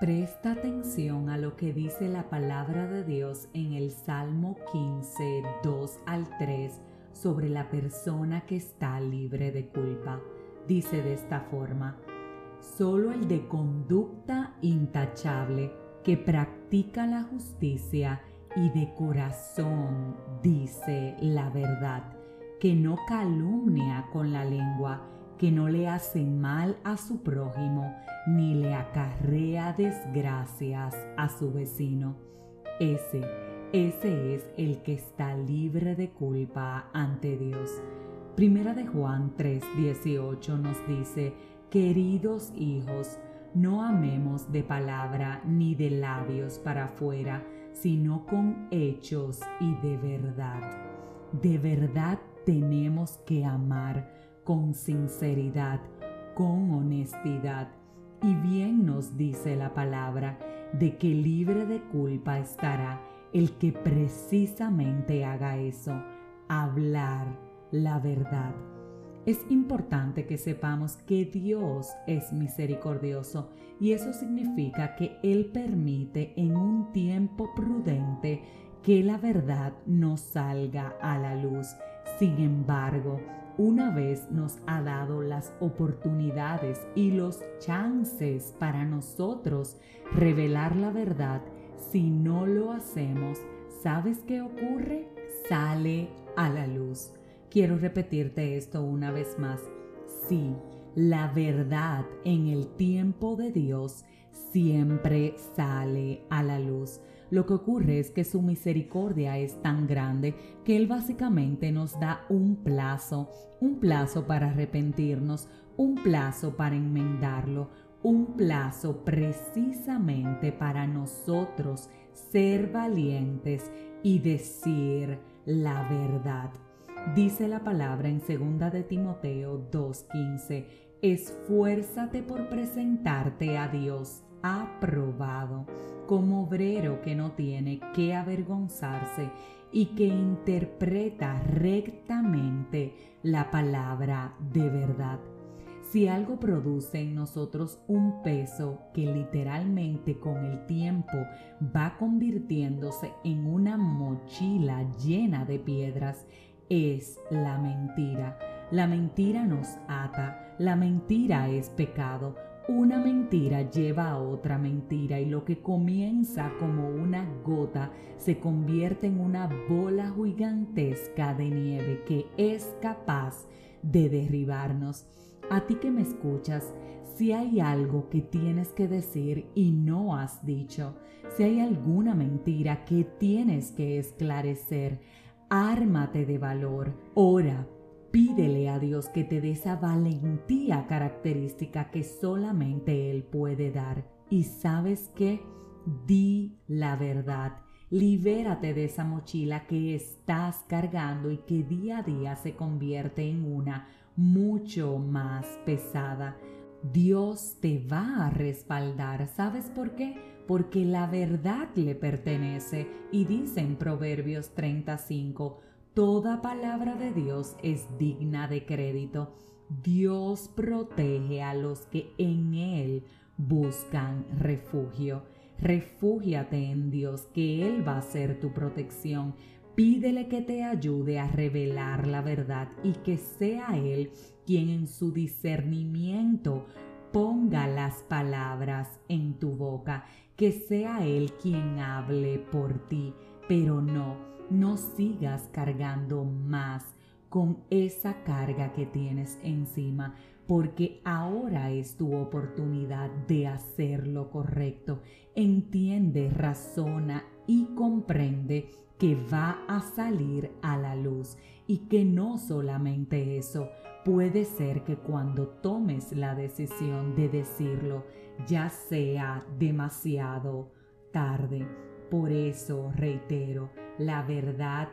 Presta atención a lo que dice la palabra de Dios en el Salmo 15, 2 al 3 sobre la persona que está libre de culpa. Dice de esta forma, solo el de conducta intachable que practica la justicia y de corazón dice la verdad, que no calumnia con la lengua, que no le hace mal a su prójimo, ni le acarrea desgracias a su vecino. Ese, ese es el que está libre de culpa ante Dios. Primera de Juan 3:18 nos dice, queridos hijos, no amemos de palabra ni de labios para afuera, sino con hechos y de verdad. De verdad tenemos que amar con sinceridad, con honestidad. Y bien nos dice la palabra de que libre de culpa estará el que precisamente haga eso, hablar la verdad. Es importante que sepamos que Dios es misericordioso y eso significa que Él permite en un tiempo prudente que la verdad no salga a la luz. Sin embargo, una vez nos ha dado las oportunidades y los chances para nosotros revelar la verdad, si no lo hacemos, ¿sabes qué ocurre? Sale a la luz. Quiero repetirte esto una vez más. Sí, la verdad en el tiempo de Dios siempre sale a la luz. Lo que ocurre es que su misericordia es tan grande que Él básicamente nos da un plazo, un plazo para arrepentirnos, un plazo para enmendarlo, un plazo precisamente para nosotros ser valientes y decir la verdad. Dice la palabra en 2 de Timoteo 2:15, esfuérzate por presentarte a Dios aprobado como obrero que no tiene que avergonzarse y que interpreta rectamente la palabra de verdad. Si algo produce en nosotros un peso que literalmente con el tiempo va convirtiéndose en una mochila llena de piedras, es la mentira. La mentira nos ata, la mentira es pecado, una mentira lleva a otra mentira y lo que comienza como una gota se convierte en una bola gigantesca de nieve que es capaz de derribarnos. A ti que me escuchas, si hay algo que tienes que decir y no has dicho, si hay alguna mentira que tienes que esclarecer, ármate de valor, ora, Pídele a Dios que te dé esa valentía característica que solamente Él puede dar. Y sabes qué? Di la verdad. Libérate de esa mochila que estás cargando y que día a día se convierte en una mucho más pesada. Dios te va a respaldar. ¿Sabes por qué? Porque la verdad le pertenece. Y dice en Proverbios 35, Toda palabra de Dios es digna de crédito. Dios protege a los que en Él buscan refugio. Refúgiate en Dios, que Él va a ser tu protección. Pídele que te ayude a revelar la verdad y que sea Él quien en su discernimiento ponga las palabras en tu boca, que sea Él quien hable por ti, pero no no sigas cargando más con esa carga que tienes encima, porque ahora es tu oportunidad de hacer lo correcto. Entiende, razona y comprende que va a salir a la luz y que no solamente eso, puede ser que cuando tomes la decisión de decirlo ya sea demasiado tarde. Por eso reitero, la verdad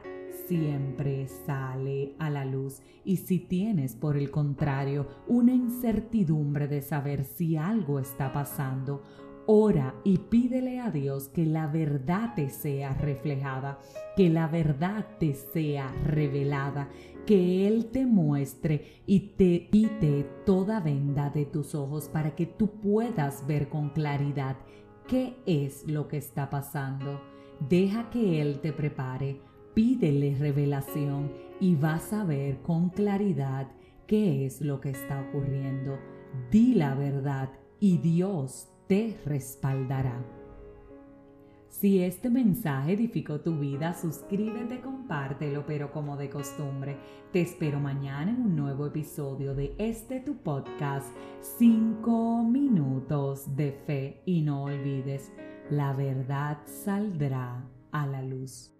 siempre sale a la luz. Y si tienes por el contrario una incertidumbre de saber si algo está pasando, ora y pídele a Dios que la verdad te sea reflejada, que la verdad te sea revelada, que Él te muestre y te quite toda venda de tus ojos para que tú puedas ver con claridad qué es lo que está pasando. Deja que Él te prepare, pídele revelación y vas a ver con claridad qué es lo que está ocurriendo. Di la verdad y Dios te respaldará. Si este mensaje edificó tu vida, suscríbete, compártelo, pero como de costumbre, te espero mañana en un nuevo episodio de este tu podcast, 5 minutos de fe. Y no olvides, la verdad saldrá a la luz.